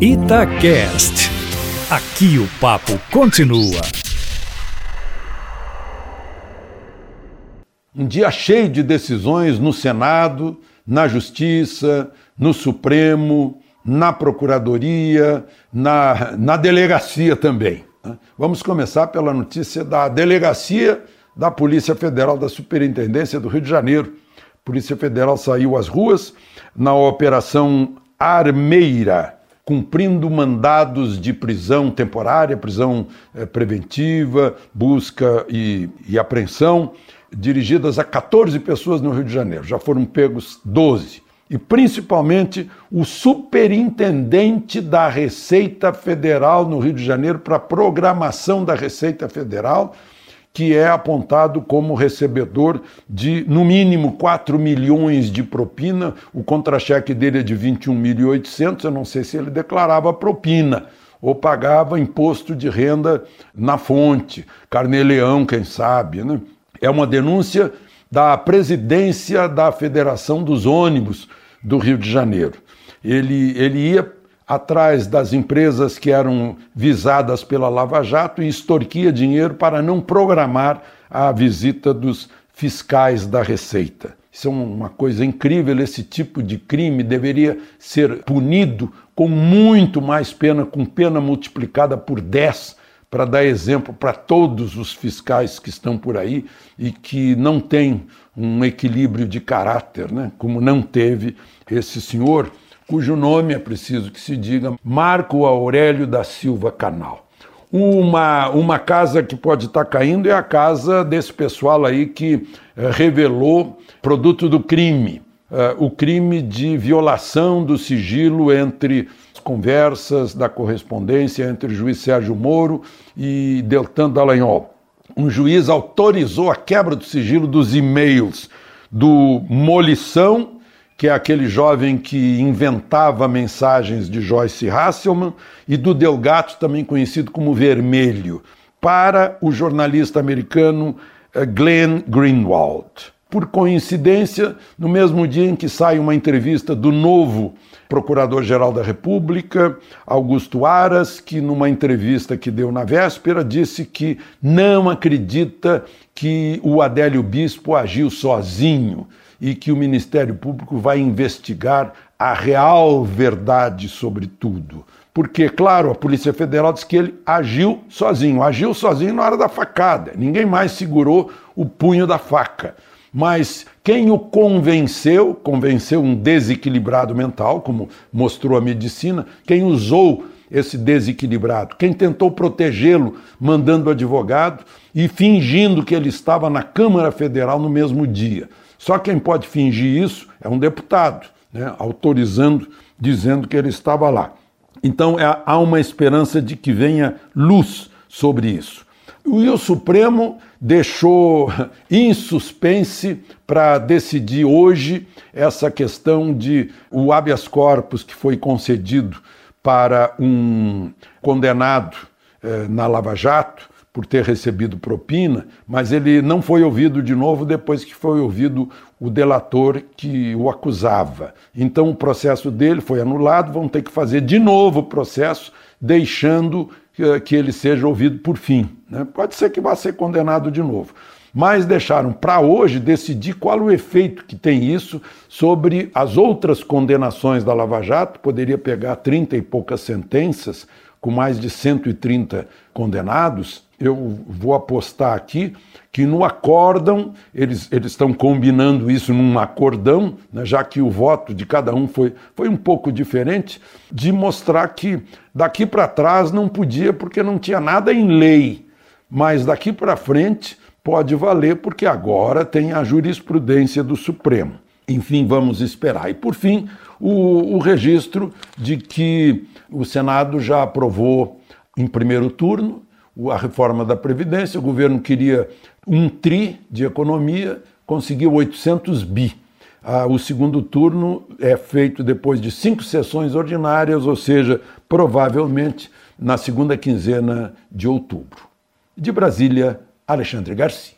Itacast. Aqui o papo continua. Um dia cheio de decisões no Senado, na Justiça, no Supremo, na Procuradoria, na, na delegacia também. Né? Vamos começar pela notícia da delegacia da Polícia Federal da Superintendência do Rio de Janeiro. A Polícia Federal saiu às ruas na Operação Armeira cumprindo mandados de prisão temporária, prisão eh, preventiva, busca e, e apreensão, dirigidas a 14 pessoas no Rio de Janeiro. Já foram pegos 12 e principalmente o superintendente da Receita Federal no Rio de Janeiro para programação da Receita Federal que é apontado como recebedor de, no mínimo, 4 milhões de propina. O contra-cheque dele é de 21.800. Eu não sei se ele declarava propina ou pagava imposto de renda na fonte, carnê-leão, quem sabe. Né? É uma denúncia da presidência da Federação dos Ônibus do Rio de Janeiro. Ele, ele ia atrás das empresas que eram visadas pela Lava Jato e extorquia dinheiro para não programar a visita dos fiscais da Receita. Isso é uma coisa incrível. Esse tipo de crime deveria ser punido com muito mais pena, com pena multiplicada por 10, para dar exemplo para todos os fiscais que estão por aí e que não têm um equilíbrio de caráter, né? como não teve esse senhor cujo nome é preciso que se diga Marco Aurélio da Silva Canal. Uma, uma casa que pode estar caindo é a casa desse pessoal aí que eh, revelou produto do crime, eh, o crime de violação do sigilo entre as conversas da correspondência entre o juiz Sérgio Moro e Deltan Dallagnol. Um juiz autorizou a quebra do sigilo dos e-mails do Molição que é aquele jovem que inventava mensagens de Joyce Hasselman, e do Delgato, também conhecido como Vermelho, para o jornalista americano eh, Glenn Greenwald. Por coincidência, no mesmo dia em que sai uma entrevista do novo Procurador-Geral da República, Augusto Aras, que numa entrevista que deu na véspera disse que não acredita que o Adélio Bispo agiu sozinho e que o Ministério Público vai investigar a real verdade sobre tudo. Porque, claro, a Polícia Federal diz que ele agiu sozinho, agiu sozinho na hora da facada, ninguém mais segurou o punho da faca. Mas quem o convenceu, convenceu um desequilibrado mental, como mostrou a medicina, quem usou esse desequilibrado, quem tentou protegê-lo mandando advogado e fingindo que ele estava na Câmara Federal no mesmo dia. Só quem pode fingir isso é um deputado, né, autorizando, dizendo que ele estava lá. Então é, há uma esperança de que venha luz sobre isso. E o Supremo deixou em suspense para decidir hoje essa questão de o habeas corpus que foi concedido para um condenado eh, na Lava Jato por ter recebido propina, mas ele não foi ouvido de novo depois que foi ouvido o delator que o acusava. Então o processo dele foi anulado, vão ter que fazer de novo o processo, deixando que ele seja ouvido por fim. Né? Pode ser que vá ser condenado de novo. Mas deixaram para hoje decidir qual o efeito que tem isso sobre as outras condenações da Lava Jato. Poderia pegar 30 e poucas sentenças, com mais de 130 condenados, eu vou apostar aqui que no acórdão, eles, eles estão combinando isso num acordão, né, já que o voto de cada um foi, foi um pouco diferente, de mostrar que daqui para trás não podia porque não tinha nada em lei, mas daqui para frente pode valer porque agora tem a jurisprudência do Supremo. Enfim, vamos esperar. E por fim, o, o registro de que o Senado já aprovou em primeiro turno a reforma da Previdência, o governo queria um tri de economia, conseguiu 800 bi. Ah, o segundo turno é feito depois de cinco sessões ordinárias, ou seja, provavelmente na segunda quinzena de outubro. De Brasília, Alexandre Garcia.